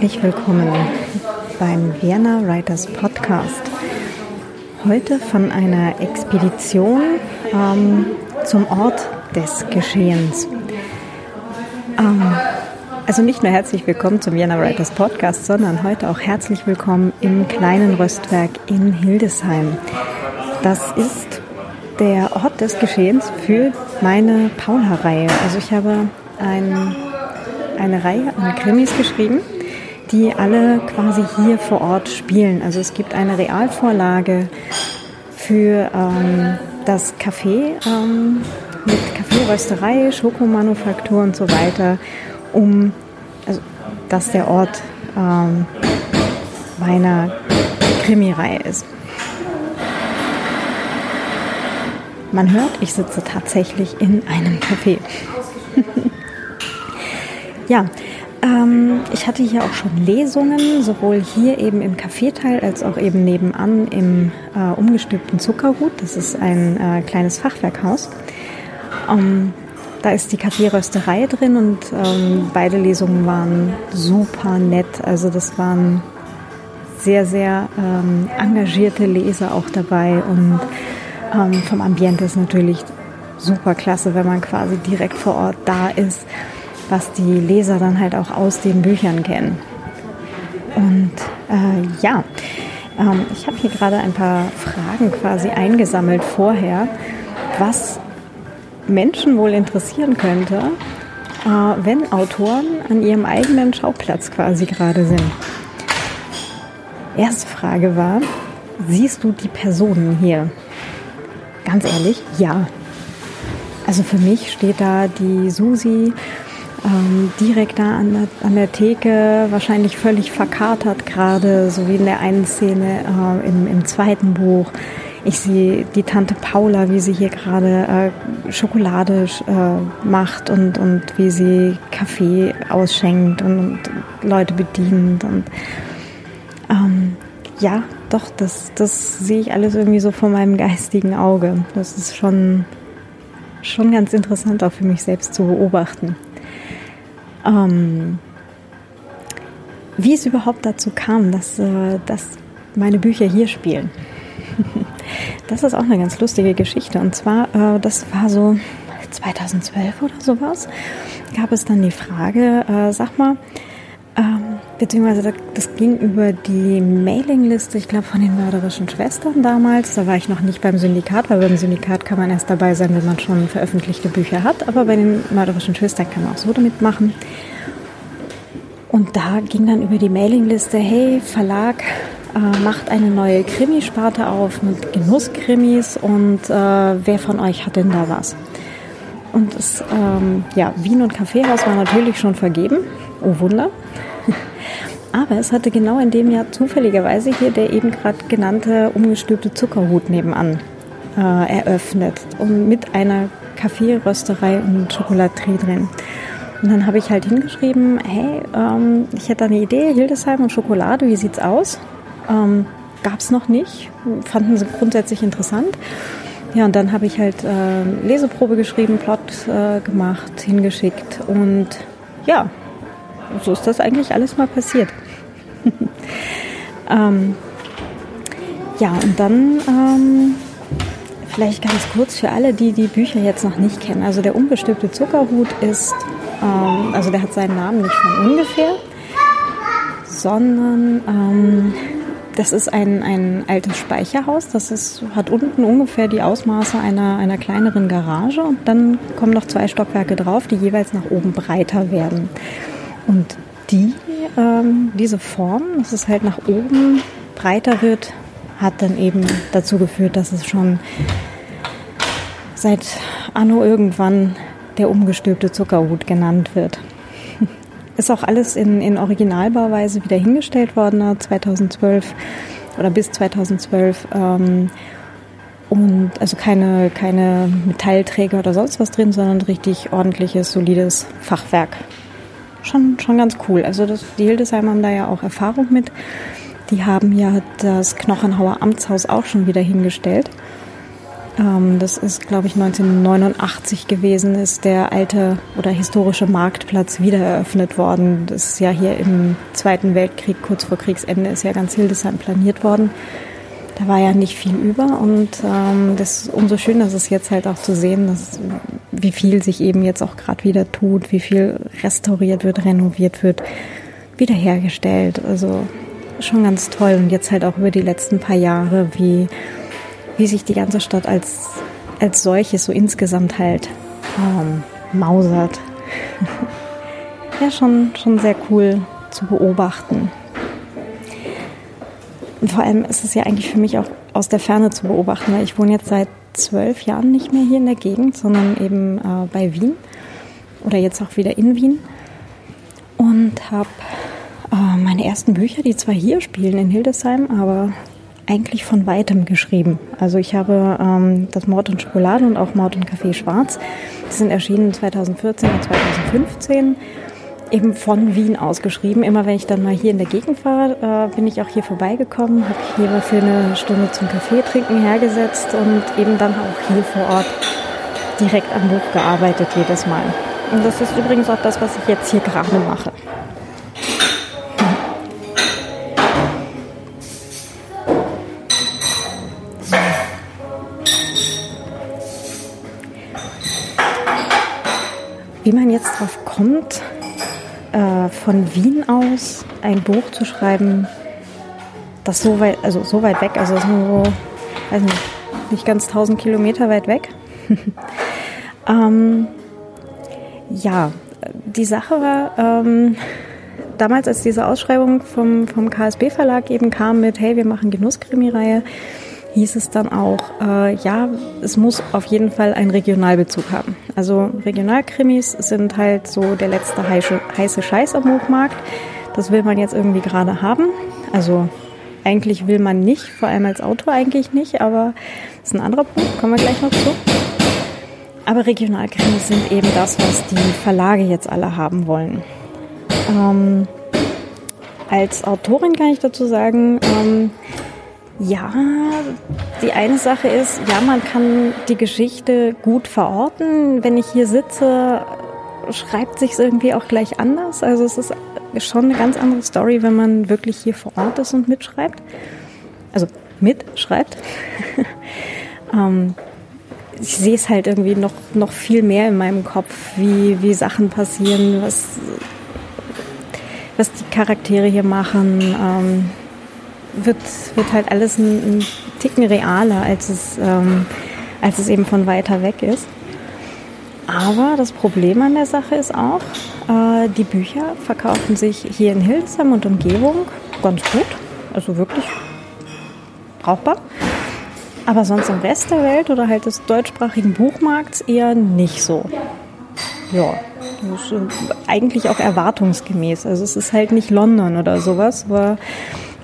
Herzlich willkommen beim Vienna Writers Podcast. Heute von einer Expedition ähm, zum Ort des Geschehens. Ähm, also nicht nur herzlich willkommen zum Vienna Writers Podcast, sondern heute auch herzlich willkommen im kleinen Röstwerk in Hildesheim. Das ist der Ort des Geschehens für meine Paula-Reihe. Also ich habe ein, eine Reihe an Krimis geschrieben, die alle quasi hier vor Ort spielen. Also es gibt eine Realvorlage für ähm, das Café ähm, mit Kaffeerösterei, Schokomanufaktur und so weiter, um also, dass der Ort ähm, meiner Krimireihe ist. Man hört, ich sitze tatsächlich in einem Café. ja, ähm, ich hatte hier auch schon Lesungen, sowohl hier eben im Kaffeeteil als auch eben nebenan im äh, umgestülpten Zuckerhut. Das ist ein äh, kleines Fachwerkhaus. Ähm, da ist die Kaffeerösterei drin und ähm, beide Lesungen waren super nett. Also das waren sehr, sehr ähm, engagierte Leser auch dabei und ähm, vom Ambiente ist natürlich super klasse, wenn man quasi direkt vor Ort da ist, was die Leser dann halt auch aus den Büchern kennen. Und äh, ja, ähm, ich habe hier gerade ein paar Fragen quasi eingesammelt vorher, was Menschen wohl interessieren könnte, äh, wenn Autoren an ihrem eigenen Schauplatz quasi gerade sind. Erste Frage war, siehst du die Personen hier? Ganz ehrlich, ja. Also für mich steht da die Susi ähm, direkt da an der, an der Theke, wahrscheinlich völlig verkatert gerade, so wie in der einen Szene äh, im, im zweiten Buch. Ich sehe die Tante Paula, wie sie hier gerade äh, Schokolade äh, macht und, und wie sie Kaffee ausschenkt und, und Leute bedient. Und ähm, ja, doch, das, das sehe ich alles irgendwie so vor meinem geistigen Auge. Das ist schon, schon ganz interessant auch für mich selbst zu beobachten. Ähm, wie es überhaupt dazu kam, dass, äh, dass meine Bücher hier spielen. das ist auch eine ganz lustige Geschichte. Und zwar, äh, das war so 2012 oder sowas, gab es dann die Frage, äh, sag mal, ähm, beziehungsweise das ging über die Mailingliste, ich glaube von den mörderischen Schwestern damals. Da war ich noch nicht beim Syndikat, weil beim Syndikat kann man erst dabei sein, wenn man schon veröffentlichte Bücher hat. Aber bei den mörderischen Schwestern kann man auch so damit machen. Und da ging dann über die Mailingliste, hey, Verlag äh, macht eine neue Krimisparte auf mit Genusskrimis und äh, wer von euch hat denn da was? Und das, ähm, ja, Wien und Kaffeehaus war natürlich schon vergeben. Oh Wunder. Aber es hatte genau in dem Jahr zufälligerweise hier der eben gerade genannte umgestülpte Zuckerhut nebenan äh, eröffnet und mit einer Kaffeerösterei und Schokolaterie drin. Und dann habe ich halt hingeschrieben, hey, ähm, ich hätte eine Idee, Hildesheim und Schokolade, wie sieht's aus? Ähm, es noch nicht, fanden sie grundsätzlich interessant. Ja, und dann habe ich halt äh, Leseprobe geschrieben, Plot äh, gemacht, hingeschickt und ja, so ist das eigentlich alles mal passiert. ähm, ja, und dann ähm, vielleicht ganz kurz für alle, die die Bücher jetzt noch nicht kennen. Also der unbestimmte Zuckerhut ist, ähm, also der hat seinen Namen nicht von ungefähr, sondern ähm, das ist ein, ein altes Speicherhaus. Das ist, hat unten ungefähr die Ausmaße einer, einer kleineren Garage und dann kommen noch zwei Stockwerke drauf, die jeweils nach oben breiter werden. Und die, ähm, diese Form, dass es halt nach oben breiter wird, hat dann eben dazu geführt, dass es schon seit Anno irgendwann der umgestülpte Zuckerhut genannt wird. Ist auch alles in, in Originalbauweise wieder hingestellt worden 2012 oder bis 2012. Ähm, und also keine, keine Metallträger oder sonst was drin, sondern richtig ordentliches, solides Fachwerk schon, schon ganz cool. Also das, die Hildesheim haben da ja auch Erfahrung mit. Die haben ja das Knochenhauer Amtshaus auch schon wieder hingestellt. Ähm, das ist, glaube ich, 1989 gewesen, ist der alte oder historische Marktplatz wieder eröffnet worden. Das ist ja hier im Zweiten Weltkrieg, kurz vor Kriegsende, ist ja ganz Hildesheim planiert worden. Da war ja nicht viel über und ähm, das ist umso schöner, dass es jetzt halt auch zu sehen, dass, wie viel sich eben jetzt auch gerade wieder tut, wie viel restauriert wird, renoviert wird, wiederhergestellt. Also schon ganz toll und jetzt halt auch über die letzten paar Jahre, wie wie sich die ganze Stadt als, als solches so insgesamt halt ähm, mausert. ja, schon, schon sehr cool zu beobachten. Und vor allem ist es ja eigentlich für mich auch aus der Ferne zu beobachten, weil ich wohne jetzt seit zwölf Jahren nicht mehr hier in der Gegend, sondern eben äh, bei Wien oder jetzt auch wieder in Wien und habe äh, meine ersten Bücher, die zwar hier spielen in Hildesheim, aber eigentlich von weitem geschrieben. Also ich habe ähm, das Mord und Schokolade und auch Mord und Kaffee Schwarz. Die sind erschienen 2014 und 2015 eben von Wien ausgeschrieben. Immer wenn ich dann mal hier in der Gegend war, äh, bin ich auch hier vorbeigekommen, habe hier für eine Stunde zum Kaffee trinken hergesetzt und eben dann auch hier vor Ort direkt am Buch gearbeitet jedes Mal. Und das ist übrigens auch das, was ich jetzt hier gerade mache. Wie man jetzt drauf kommt, äh, von Wien aus ein Buch zu schreiben, das so weit, also so weit weg, also so, weiß nicht, nicht ganz 1000 Kilometer weit weg. ähm, ja, die Sache war, ähm, damals, als diese Ausschreibung vom, vom KSB Verlag eben kam mit, hey, wir machen Genusskrimi-Reihe, hieß es dann auch, äh, ja, es muss auf jeden Fall einen Regionalbezug haben. Also Regionalkrimis sind halt so der letzte heiße, heiße Scheiß am Hochmarkt. Das will man jetzt irgendwie gerade haben. Also eigentlich will man nicht, vor allem als Autor eigentlich nicht, aber das ist ein anderer Punkt, kommen wir gleich noch zu. Aber Regionalkrimis sind eben das, was die Verlage jetzt alle haben wollen. Ähm, als Autorin kann ich dazu sagen, ähm, ja, die eine Sache ist, ja, man kann die Geschichte gut verorten. Wenn ich hier sitze, schreibt sich irgendwie auch gleich anders. Also es ist schon eine ganz andere Story, wenn man wirklich hier vor Ort ist und mitschreibt. Also mitschreibt. ähm, ich sehe es halt irgendwie noch, noch viel mehr in meinem Kopf, wie, wie Sachen passieren, was, was die Charaktere hier machen. Ähm, wird, wird halt alles ein, ein Ticken realer, als es, ähm, als es eben von weiter weg ist. Aber das Problem an der Sache ist auch, äh, die Bücher verkaufen sich hier in Hildesheim und Umgebung ganz gut, also wirklich brauchbar. Aber sonst im Rest der Welt oder halt des deutschsprachigen Buchmarkts eher nicht so. Ja, das ist eigentlich auch erwartungsgemäß. Also es ist halt nicht London oder sowas, aber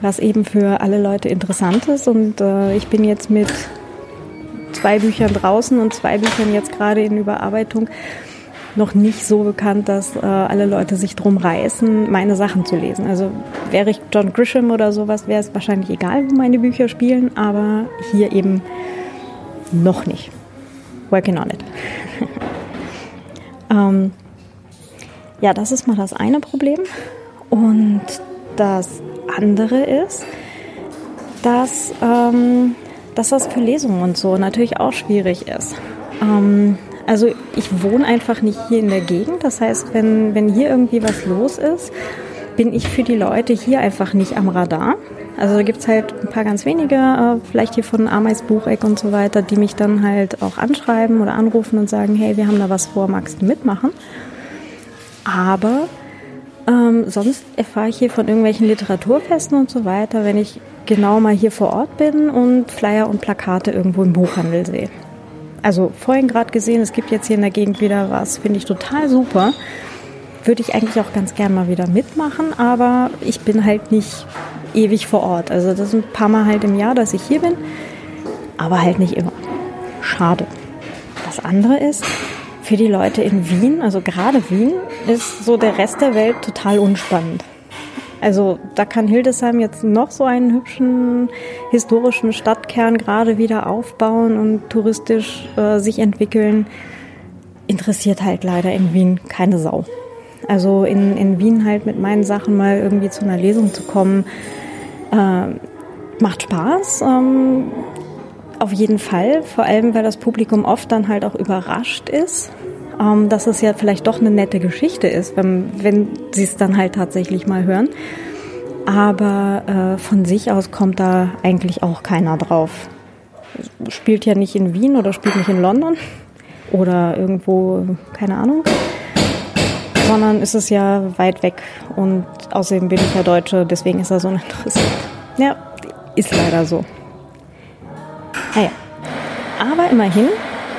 was eben für alle Leute interessant ist. Und äh, ich bin jetzt mit zwei Büchern draußen und zwei Büchern jetzt gerade in Überarbeitung noch nicht so bekannt, dass äh, alle Leute sich drum reißen, meine Sachen zu lesen. Also wäre ich John Grisham oder sowas, wäre es wahrscheinlich egal, wo meine Bücher spielen, aber hier eben noch nicht. Working on it. ähm, ja, das ist mal das eine Problem. Und das andere ist, dass, ähm, dass das für Lesungen und so natürlich auch schwierig ist. Ähm, also ich wohne einfach nicht hier in der Gegend. Das heißt, wenn, wenn hier irgendwie was los ist, bin ich für die Leute hier einfach nicht am Radar. Also da gibt es halt ein paar ganz wenige, äh, vielleicht hier von Ameis Bucheck und so weiter, die mich dann halt auch anschreiben oder anrufen und sagen, hey, wir haben da was vor, magst du mitmachen? Aber ähm, sonst erfahre ich hier von irgendwelchen Literaturfesten und so weiter, wenn ich genau mal hier vor Ort bin und Flyer und Plakate irgendwo im Buchhandel sehe. Also vorhin gerade gesehen, es gibt jetzt hier in der Gegend wieder was, finde ich total super. Würde ich eigentlich auch ganz gern mal wieder mitmachen, aber ich bin halt nicht ewig vor Ort. Also das sind ein paar Mal halt im Jahr, dass ich hier bin, aber halt nicht immer. Schade. Das andere ist, für die Leute in Wien, also gerade Wien, ist so der Rest der Welt total unspannend. Also da kann Hildesheim jetzt noch so einen hübschen historischen Stadtkern gerade wieder aufbauen und touristisch äh, sich entwickeln. Interessiert halt leider in Wien keine Sau. Also in, in Wien halt mit meinen Sachen mal irgendwie zu einer Lesung zu kommen, äh, macht Spaß. Ähm, auf jeden Fall, vor allem weil das Publikum oft dann halt auch überrascht ist, ähm, dass es ja vielleicht doch eine nette Geschichte ist, wenn, wenn sie es dann halt tatsächlich mal hören. Aber äh, von sich aus kommt da eigentlich auch keiner drauf. Spielt ja nicht in Wien oder spielt nicht in London oder irgendwo, keine Ahnung, sondern ist es ja weit weg und außerdem bin ich ja Deutsche, deswegen ist er so interessant. Ja, ist leider so. Naja, aber immerhin,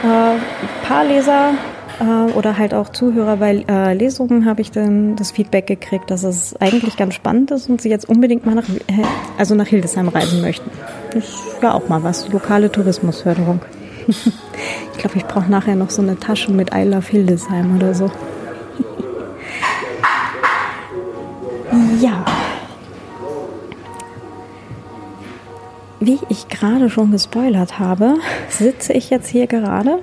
äh, paar Leser äh, oder halt auch Zuhörer bei äh, Lesungen habe ich dann das Feedback gekriegt, dass es eigentlich ganz spannend ist und sie jetzt unbedingt mal nach, äh, also nach Hildesheim reisen möchten. Das ja auch mal was, lokale Tourismusförderung. ich glaube, ich brauche nachher noch so eine Tasche mit I Love Hildesheim oder so. ja. Wie ich gerade schon gespoilert habe, sitze ich jetzt hier gerade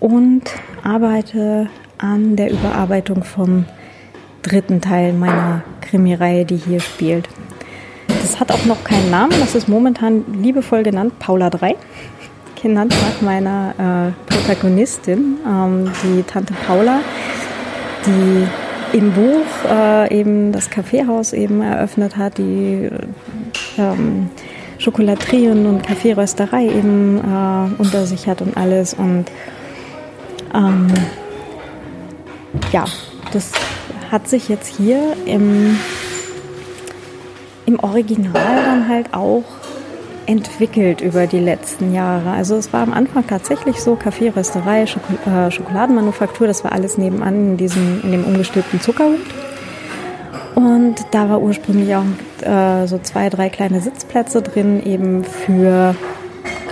und arbeite an der Überarbeitung vom dritten Teil meiner Krimireihe, die hier spielt. Das hat auch noch keinen Namen, das ist momentan liebevoll genannt Paula 3, genannt nach meiner äh, Protagonistin, ähm, die Tante Paula, die im Buch äh, eben das Kaffeehaus eben eröffnet hat, die ähm, Schokolaterien und Kaffeerösterei eben äh, unter sich hat und alles und ähm, ja, das hat sich jetzt hier im, im Original dann halt auch entwickelt über die letzten Jahre. Also es war am Anfang tatsächlich so, Kaffee, Rösterei, Schokol äh, Schokoladenmanufaktur, das war alles nebenan in, diesem, in dem umgestülpten Zuckerhut. Und da war ursprünglich auch äh, so zwei, drei kleine Sitzplätze drin, eben für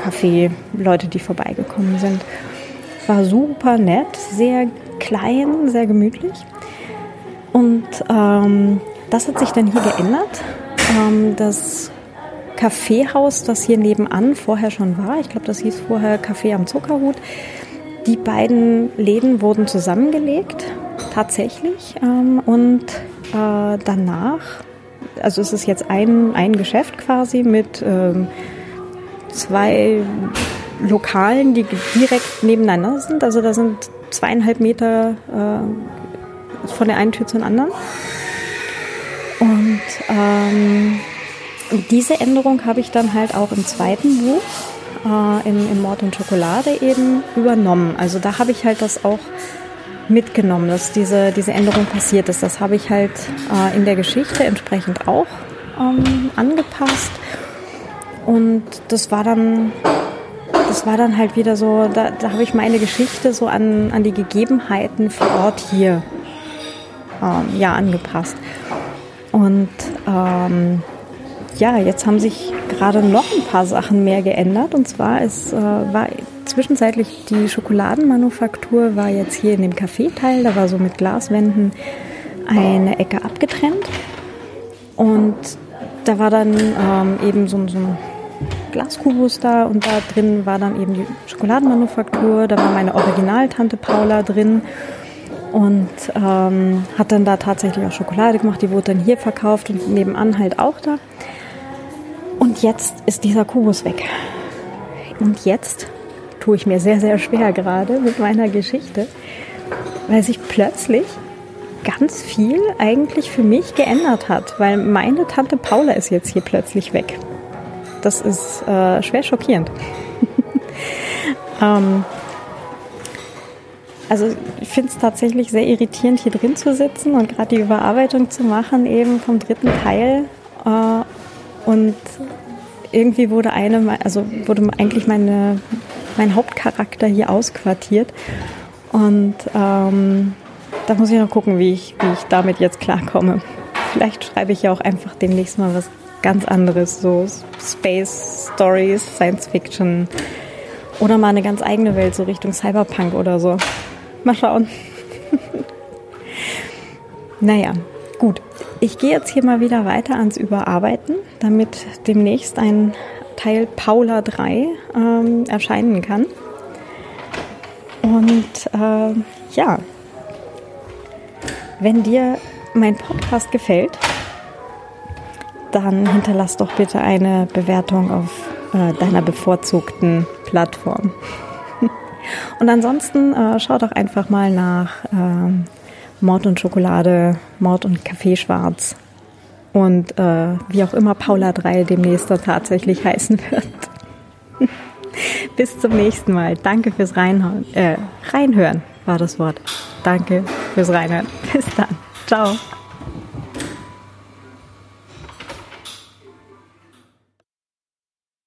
Kaffee, Leute, die vorbeigekommen sind. War super nett, sehr klein, sehr gemütlich. Und ähm, das hat sich dann hier geändert. Ähm, das Kaffeehaus, das hier nebenan vorher schon war, ich glaube, das hieß vorher Café am Zuckerhut, die beiden Läden wurden zusammengelegt, tatsächlich. Ähm, und äh, danach, also es ist jetzt ein, ein Geschäft quasi mit ähm, zwei Lokalen, die direkt nebeneinander sind. Also da sind zweieinhalb Meter äh, von der einen Tür zur anderen. Und ähm, diese Änderung habe ich dann halt auch im zweiten Buch, äh, in, in Mord und Schokolade eben übernommen. Also da habe ich halt das auch mitgenommen, dass diese, diese Änderung passiert ist. Das habe ich halt äh, in der Geschichte entsprechend auch ähm, angepasst. Und das war dann das war dann halt wieder so, da, da habe ich meine Geschichte so an, an die Gegebenheiten vor Ort hier ähm, ja, angepasst. Und ähm, ja, jetzt haben sich gerade noch ein paar Sachen mehr geändert. Und zwar ist, äh, war zwischenzeitlich die Schokoladenmanufaktur war jetzt hier in dem Kaffeeteil, da war so mit Glaswänden eine Ecke abgetrennt. Und da war dann ähm, eben so, so ein Glaskubus da und da drin war dann eben die Schokoladenmanufaktur, da war meine Originaltante Paula drin und ähm, hat dann da tatsächlich auch Schokolade gemacht, die wurde dann hier verkauft und nebenan halt auch da. Und jetzt ist dieser Kubus weg. Und jetzt tue ich mir sehr, sehr schwer gerade mit meiner Geschichte, weil sich plötzlich ganz viel eigentlich für mich geändert hat, weil meine Tante Paula ist jetzt hier plötzlich weg. Das ist äh, schwer schockierend. ähm, also ich finde es tatsächlich sehr irritierend, hier drin zu sitzen und gerade die Überarbeitung zu machen, eben vom dritten Teil. Äh, und irgendwie wurde eine, also wurde eigentlich meine, mein Hauptcharakter hier ausquartiert. Und ähm, da muss ich noch gucken, wie ich, wie ich damit jetzt klarkomme. Vielleicht schreibe ich ja auch einfach demnächst mal was ganz anderes, so Space Stories, Science Fiction oder mal eine ganz eigene Welt, so Richtung Cyberpunk oder so. Mal schauen. naja, gut. Ich gehe jetzt hier mal wieder weiter ans Überarbeiten, damit demnächst ein Teil Paula 3 ähm, erscheinen kann. Und äh, ja, wenn dir mein Podcast gefällt, dann hinterlass doch bitte eine Bewertung auf äh, deiner bevorzugten Plattform. und ansonsten äh, schau doch einfach mal nach äh, Mord und Schokolade, Mord und Kaffee schwarz und äh, wie auch immer Paula 3 demnächst tatsächlich heißen wird. Bis zum nächsten Mal. Danke fürs Reinhören. Äh, Reinhören war das Wort. Danke fürs Reinhören. Bis dann. Ciao.